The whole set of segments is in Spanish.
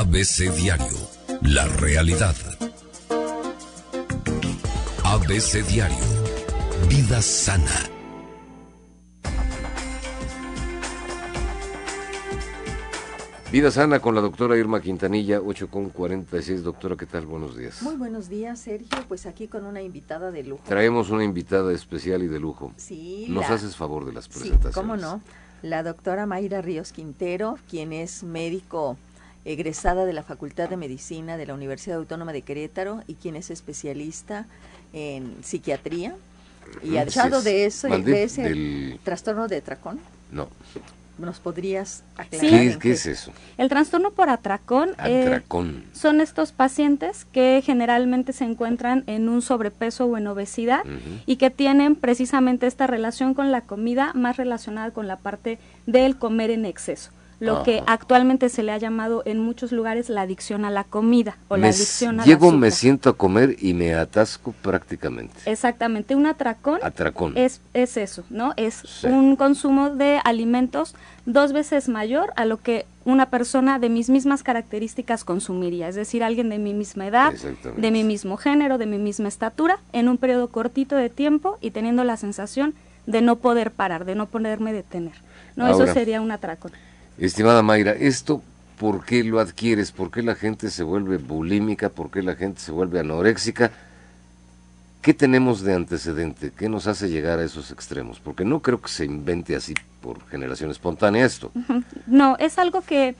ABC Diario, la realidad. ABC Diario, vida sana. Vida sana con la doctora Irma Quintanilla, 8 con 46. Doctora, ¿qué tal? Buenos días. Muy buenos días, Sergio. Pues aquí con una invitada de lujo. Traemos una invitada especial y de lujo. Sí. Nos haces favor de las presentaciones. Sí, cómo no. La doctora Mayra Ríos Quintero, quien es médico egresada de la Facultad de Medicina de la Universidad Autónoma de Querétaro y quien es especialista en psiquiatría. Y ha echado de eso, de ese trastorno de tracón. No. ¿Nos podrías aclarar? ¿Qué, es eso? El trastorno por atracón, eh, son estos pacientes que generalmente se encuentran en un sobrepeso o en obesidad y que tienen precisamente esta relación con la comida más relacionada con la parte del comer en exceso lo que actualmente se le ha llamado en muchos lugares la adicción a la comida o la adicción a Llego, me siento a comer y me atasco prácticamente. Exactamente, un atracón, atracón. Es, es eso, ¿no? Es un consumo de alimentos dos veces mayor a lo que una persona de mis mismas características consumiría, es decir, alguien de mi misma edad, de mi mismo género, de mi misma estatura, en un periodo cortito de tiempo y teniendo la sensación de no poder parar, de no poderme detener. No, eso sería un atracón. Estimada Mayra, ¿esto por qué lo adquieres? ¿Por qué la gente se vuelve bulímica? ¿Por qué la gente se vuelve anoréxica? ¿Qué tenemos de antecedente? ¿Qué nos hace llegar a esos extremos? Porque no creo que se invente así por generación espontánea esto. No, es algo que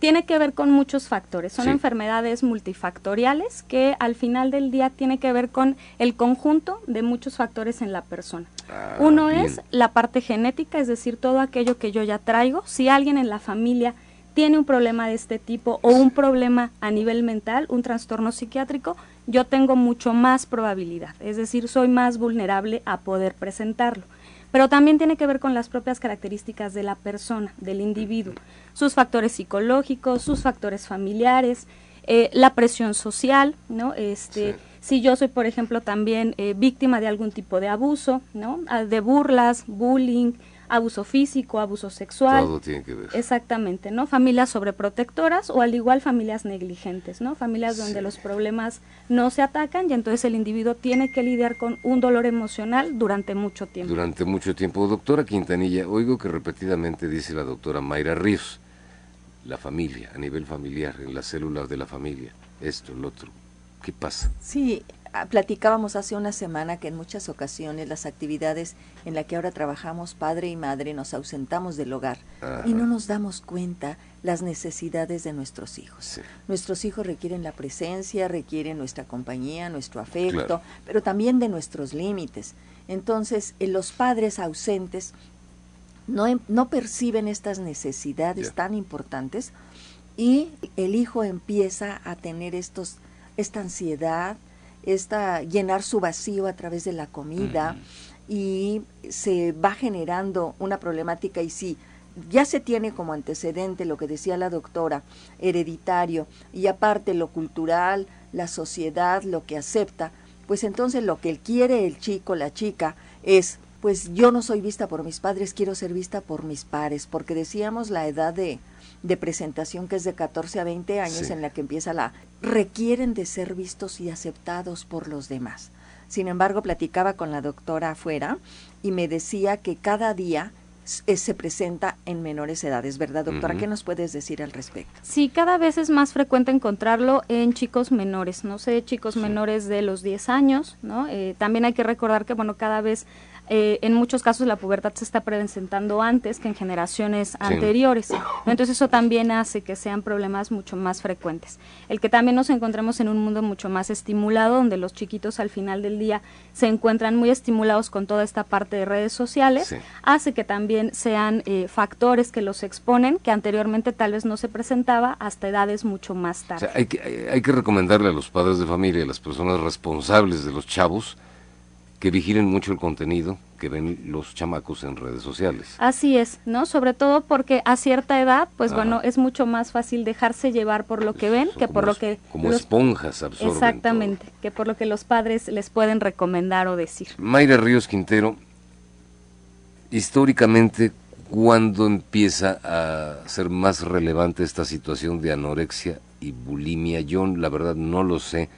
tiene que ver con muchos factores. Son enfermedades multifactoriales que al final del día tiene que ver con el conjunto de muchos factores en la persona. Ah, Uno es la parte genética, es decir, todo aquello que yo ya traigo. Si alguien en la familia tiene un problema de este tipo o un problema a nivel mental, un trastorno psiquiátrico, yo tengo mucho más probabilidad, es decir, soy más vulnerable a poder presentarlo. Pero también tiene que ver con las propias características de la persona, del individuo, sus factores psicológicos, sus factores familiares, eh, la presión social, ¿no? Este, Si yo soy, por ejemplo, también eh, víctima de algún tipo de abuso, ¿no? Ah, de burlas, bullying, abuso físico, abuso sexual. Todo tiene que ver. Exactamente, ¿no? Familias sobreprotectoras o al igual familias negligentes, ¿no? Familias donde los problemas no se atacan y entonces el individuo tiene que lidiar con un dolor emocional durante mucho tiempo. Durante mucho tiempo. Doctora Quintanilla, oigo que repetidamente dice la doctora Mayra Ríos, la familia, a nivel familiar, en las células de la familia, esto, lo otro. ¿Qué pasa? Sí, Ah, platicábamos hace una semana que en muchas ocasiones las actividades en las que ahora trabajamos padre y madre nos ausentamos del hogar y no nos damos cuenta las necesidades de nuestros hijos. Nuestros hijos requieren la presencia, requieren nuestra compañía, nuestro afecto, pero también de nuestros límites. Entonces, en los padres ausentes no, em, no perciben estas necesidades tan importantes y el hijo empieza a tener estos esta ansiedad, esta, llenar su vacío a través de la comida y se va generando una problemática y si ya se tiene como antecedente lo que decía la doctora, hereditario, y aparte lo cultural, la sociedad, lo que acepta, pues entonces lo que él quiere el chico, la chica, es, pues yo no soy vista por mis padres, quiero ser vista por mis pares, porque decíamos la edad de, de presentación que es de 14 a 20 años en la que empieza la requieren de ser vistos y aceptados por los demás. Sin embargo, platicaba con la doctora afuera y me decía que cada día eh, se presenta en menores edades, ¿verdad, doctora? ¿Qué nos puedes decir al respecto? Sí, cada vez es más frecuente encontrarlo en chicos menores, no sé, chicos menores de los 10 años, ¿no? Eh, también hay que recordar que, bueno, cada vez eh, en muchos casos la pubertad se está presentando antes que en generaciones anteriores. Entonces eso también hace que sean problemas mucho más frecuentes. El que también nos encontremos en un mundo mucho más estimulado, donde los chiquitos al final del día se encuentran muy estimulados con toda esta parte de redes sociales, hace que también sean eh, factores que los exponen, que anteriormente tal vez no se presentaba hasta edades mucho más tarde. hay, que, hay que recomendarle a los padres de familia, a las personas responsables de los chavos, que vigilen mucho el contenido que ven los chamacos en redes sociales. Así es, ¿no? Sobre todo porque a cierta edad, pues bueno, es mucho más fácil dejarse llevar por lo que ven que por lo que... Como esponjas absorben Exactamente, que por lo que los padres les pueden recomendar o decir. Mayra Ríos Quintero, históricamente, ¿Cuándo empieza a ser más relevante esta situación de anorexia y bulimia? Yo la verdad no lo sé.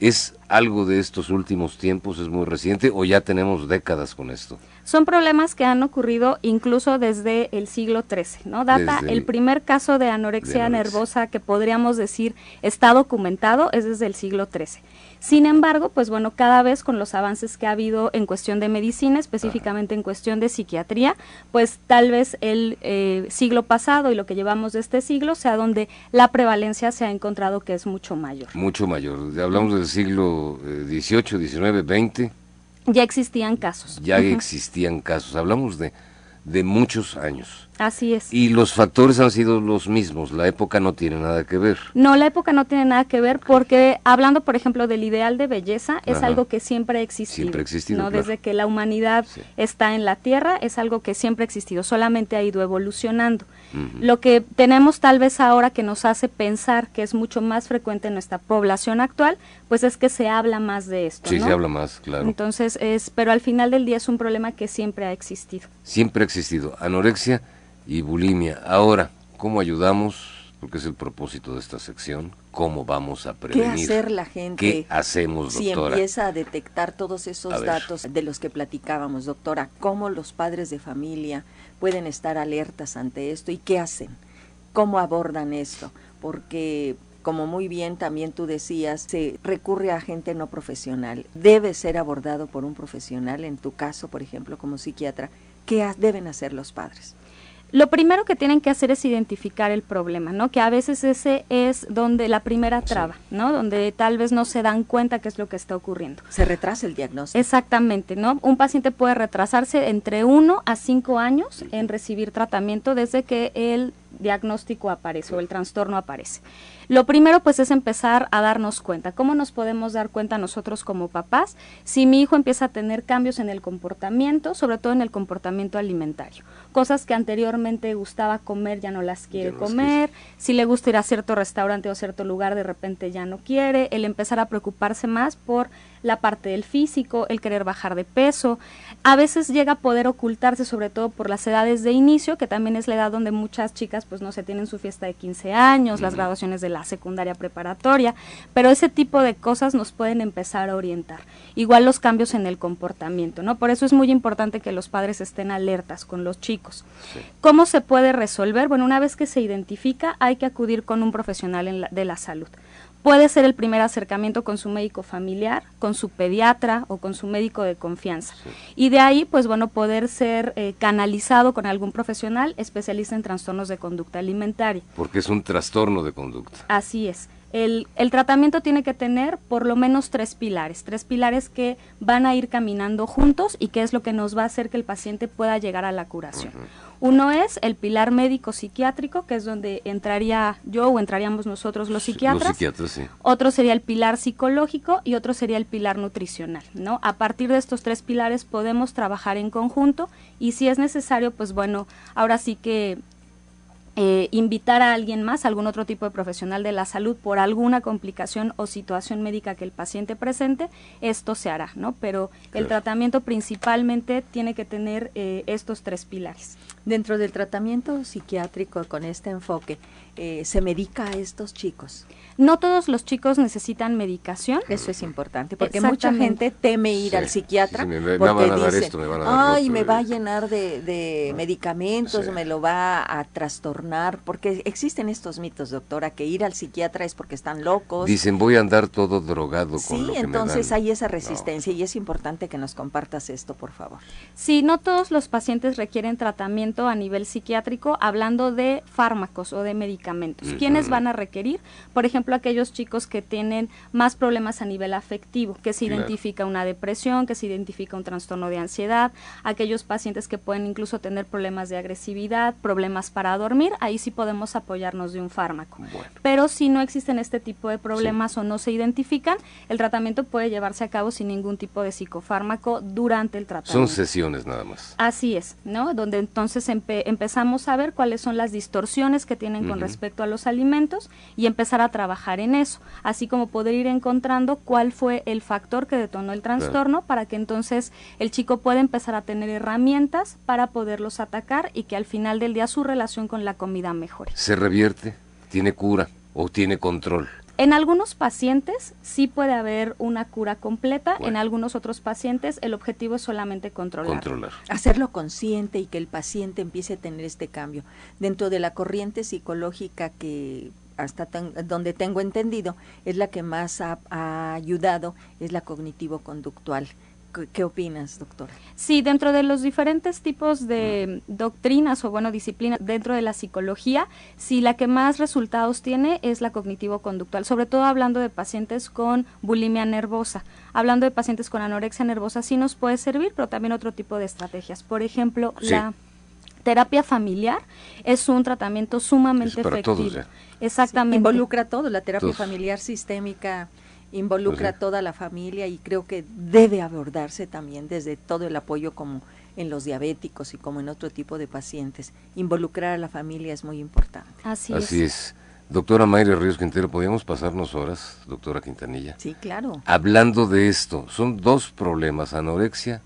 ¿Es algo de estos últimos tiempos? ¿Es muy reciente o ya tenemos décadas con esto? Son problemas que han ocurrido incluso desde el siglo XIII, ¿no? Data el, primer caso de anorexia, nervosa que podríamos decir está documentado es desde el siglo XIII. Sin embargo, pues bueno, cada vez con los avances que ha habido en cuestión de medicina, específicamente en cuestión de psiquiatría, pues tal vez el eh, siglo pasado y lo que llevamos de este siglo sea donde la prevalencia se ha encontrado que es mucho mayor. Mucho mayor. Hablamos del siglo XVIII, XIX, XX. Ya existían casos. Ya existían casos. Hablamos de, de muchos años. Así es. Y los factores han sido los mismos, la época no tiene nada que ver. No, la época no tiene nada que ver porque hablando, por ejemplo, del ideal de belleza, es algo que siempre ha existido. Siempre ha existido. ¿no? Desde que la humanidad está en la Tierra, es algo que siempre ha existido, solamente ha ido evolucionando. Lo que tenemos tal vez ahora que nos hace pensar que es mucho más frecuente en nuestra población actual, pues es que se habla más de esto. Sí, se habla más, claro. Entonces, es, pero al final del día es un problema que siempre ha existido. Siempre ha existido. Anorexia y bulimia. Ahora, ¿cómo ayudamos? Porque es el propósito de esta sección. ¿Cómo vamos a prevenir? ¿Qué hacer la gente? ¿Qué hacemos, doctora? Si empieza a detectar todos esos datos de los que platicábamos, doctora, ¿cómo los padres de familia pueden estar alertas ante esto y qué hacen? ¿Cómo abordan esto? Porque como muy bien también tú decías, se recurre a gente no profesional. Debe ser abordado por un profesional, en tu caso, por ejemplo, como psiquiatra. ¿Qué deben hacer los padres? Lo primero que tienen que hacer es identificar el problema, ¿no? Que a veces ese es donde la primera traba, ¿no? Donde tal vez no se dan cuenta qué es lo que está ocurriendo. Se retrasa el diagnóstico. Exactamente, ¿no? Un paciente puede retrasarse entre uno a cinco años en recibir tratamiento desde que el diagnóstico aparece o el trastorno aparece. Lo primero pues es empezar a darnos cuenta. ¿Cómo nos podemos dar cuenta nosotros como papás si mi hijo empieza a tener cambios en el comportamiento, sobre todo en el comportamiento alimentario? Cosas que anteriormente gustaba comer ya no las quiere comer, si le gusta ir a cierto restaurante o cierto lugar de repente ya no quiere, el empezar a preocuparse más por la parte del físico, el querer bajar de peso. A veces llega a poder ocultarse sobre todo por las edades de inicio, que también es la edad donde muchas chicas pues no se tienen su fiesta de 15 años, las graduaciones de la secundaria preparatoria, pero ese tipo de cosas nos pueden empezar a orientar. Igual los cambios en el comportamiento, ¿no? Por eso es muy importante que los padres estén alertas con los chicos. ¿Cómo se puede resolver? Bueno, una vez que se identifica, hay que acudir con un profesional de la salud. Puede ser el primer acercamiento con su médico familiar, con su pediatra o con su médico de confianza. Y de ahí, pues bueno, poder ser eh, canalizado con algún profesional especialista en trastornos de conducta alimentaria. Porque es un trastorno de conducta. Así es. El, el, tratamiento tiene que tener por lo menos tres pilares, tres pilares que van a ir caminando juntos y que es lo que nos va a hacer que el paciente pueda llegar a la curación. Uno es el pilar médico psiquiátrico, que es donde entraría yo o entraríamos nosotros los psiquiatras. Los psiquiatras sí. Otro sería el pilar psicológico y otro sería el pilar nutricional, ¿no? A partir de estos tres pilares podemos trabajar en conjunto y si es necesario, pues bueno, ahora sí que eh, invitar a alguien más, algún otro tipo de profesional de la salud por alguna complicación o situación médica que el paciente presente, esto se hará, ¿no? Pero el tratamiento principalmente tiene que tener eh, estos tres pilares. Dentro del tratamiento psiquiátrico con este enfoque, eh, ¿se medica a estos chicos? No todos los chicos necesitan medicación. Eso es importante, porque mucha gente teme ir al psiquiatra porque dice, ay, me va a llenar de, medicamentos, me lo va a trastornar, porque existen estos mitos, doctora, que ir al psiquiatra es porque están locos. Dicen, voy a andar todo drogado con Sí, lo que entonces me hay esa resistencia y es importante que nos compartas esto, por favor. Sí, no todos los pacientes requieren tratamiento a nivel psiquiátrico, hablando de fármacos o de medicamentos. ¿Quiénes van a requerir? Por ejemplo, aquellos chicos que tienen más problemas a nivel afectivo, que se identifica una depresión, que se identifica un trastorno de ansiedad, aquellos pacientes que pueden incluso tener problemas de agresividad, problemas para dormir, ahí sí podemos apoyarnos de un fármaco. Pero si no existen este tipo de problemas o no se identifican, el tratamiento puede llevarse a cabo sin ningún tipo de psicofármaco durante el tratamiento. Son sesiones nada más. Así es, ¿no? Donde entonces entonces empezamos a ver cuáles son las distorsiones que tienen con respecto a los alimentos y empezar a trabajar en eso, así como poder ir encontrando cuál fue el factor que detonó el trastorno para que entonces el chico pueda empezar a tener herramientas para poderlos atacar y que al final del día su relación con la comida mejore. ¿Se revierte? ¿Tiene cura o tiene control? En algunos pacientes sí puede haber una cura completa, en algunos otros pacientes el objetivo es solamente controlar. controlar. Hacerlo consciente y que el paciente empiece a tener este cambio. Dentro de la corriente psicológica que hasta donde tengo entendido es la que más ha ayudado, es la cognitivo-conductual ¿Qué opinas, doctora? Sí, dentro de los diferentes tipos de doctrinas o, bueno, disciplinas dentro de la psicología, sí, la que más resultados tiene es la cognitivo-conductual, sobre todo hablando de pacientes con bulimia nervosa. Hablando de pacientes con anorexia nervosa sí nos puede servir, pero también otro tipo de estrategias. Por ejemplo, la terapia familiar es un tratamiento sumamente efectivo. Exactamente. involucra todo, la terapia familiar sistémica involucra a toda la familia y creo que debe abordarse también desde todo el apoyo como en los diabéticos y como en otro tipo de pacientes. Involucrar a la familia es muy importante. Así, Así es. Doctora Mayra Ríos Quintero, ¿podríamos pasarnos horas, doctora Quintanilla? Sí, claro. Hablando de esto, son dos problemas, anorexia,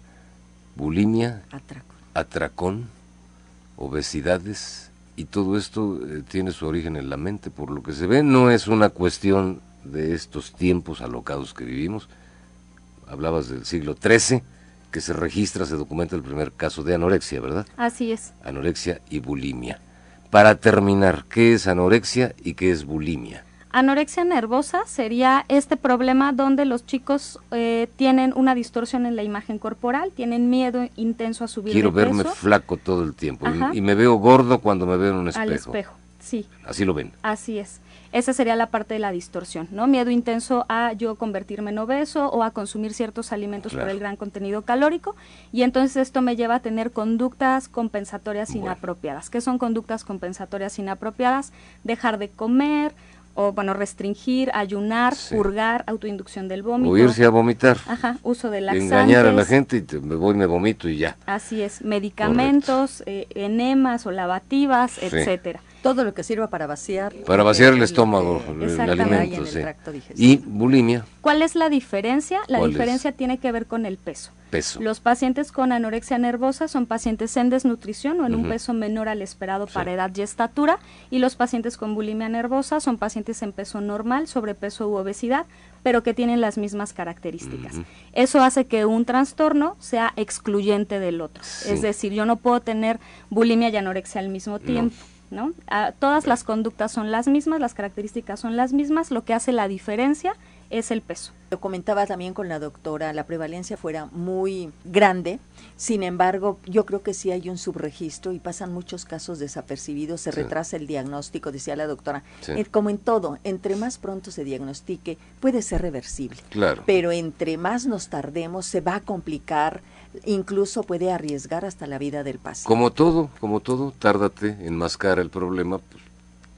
bulimia, atracón, atracón obesidades, y todo esto eh, tiene su origen en la mente, por lo que se ve, no es una cuestión de estos tiempos alocados que vivimos. Hablabas del siglo XIII, que se registra, se documenta el primer caso de anorexia, ¿verdad? Así es. Anorexia y bulimia. Para terminar, ¿qué es anorexia y qué es bulimia? Anorexia nervosa sería este problema donde los chicos eh, tienen una distorsión en la imagen corporal, tienen miedo intenso a subir Quiero verme flaco todo el tiempo y, me veo gordo cuando me veo en un espejo. Al espejo, sí. Así lo ven. Así es. Esa sería la parte de la distorsión, ¿no? Miedo intenso a yo convertirme en obeso o a consumir ciertos alimentos por el gran contenido calórico y entonces esto me lleva a tener conductas compensatorias inapropiadas. ¿Qué son conductas compensatorias inapropiadas? Dejar de comer, o bueno, restringir, ayunar, purgar, autoinducción del vómito. O irse a vomitar. Ajá, uso de laxantes. Engañar a la gente y me voy, me vomito y ya. Así es, medicamentos, eh, enemas o lavativas, etcétera. Todo lo que sirva para vaciar. Para vaciar el, estómago, el, alimento, sí. Y bulimia. ¿Cuál es la diferencia? La diferencia tiene que ver con el peso. Peso. Los pacientes con anorexia nervosa son pacientes en desnutrición o en un peso menor al esperado para edad y estatura y los pacientes con bulimia nervosa son pacientes en peso normal, sobrepeso u obesidad, pero que tienen las mismas características. Eso hace que un trastorno sea excluyente del otro. Es decir, yo no puedo tener bulimia y anorexia al mismo tiempo. ¿no? Ah, todas las conductas son las mismas, las características son las mismas, lo que hace la diferencia es el peso. Lo comentaba también con la doctora, la prevalencia fuera muy grande, sin embargo, yo creo que sí hay un subregistro y pasan muchos casos desapercibidos, se retrasa el diagnóstico, decía la doctora. Eh, como en todo, entre más pronto se diagnostique, puede ser reversible. Claro. Pero entre más nos tardemos, se va a complicar, incluso puede arriesgar hasta la vida del paciente. Como todo, como todo, tárdate en mascar el problema, pues,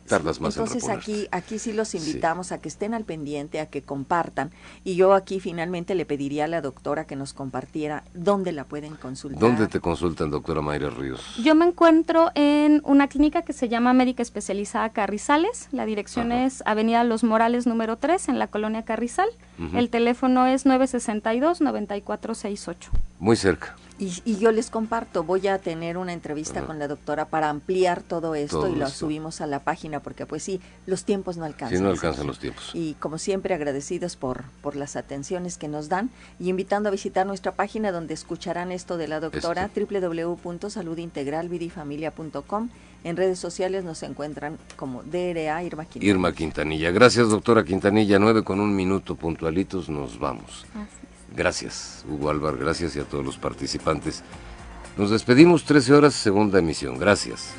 tardas más Entonces aquí, aquí sí los invitamos a que estén al pendiente, a que compartan. Y yo aquí finalmente le pediría a la doctora que nos compartiera dónde la pueden consultar. ¿Dónde te consultan, doctora Mayra Ríos? Yo me encuentro en una clínica que se llama Médica Especializada Carrizales. La dirección es Avenida Los Morales número 3 en la colonia Carrizal. El teléfono es 962-9468. Muy cerca. Y, yo les comparto, voy a tener una entrevista con la doctora para ampliar todo esto y lo subimos a la página porque pues sí, los tiempos no alcanzan. Sí, no alcanzan los tiempos. Y como siempre agradecidos por, por las atenciones que nos dan y invitando a visitar nuestra página donde escucharán esto de la doctora este. www.saludintegralvidifamilia.com. En redes sociales nos encuentran como DRA Irma Quintanilla. Irma Quintanilla. Gracias doctora Quintanilla. Nueve con un minuto puntualitos nos vamos. Gracias, Hugo Álvaro, gracias y a todos los participantes. Nos despedimos 13 horas, segunda emisión. Gracias.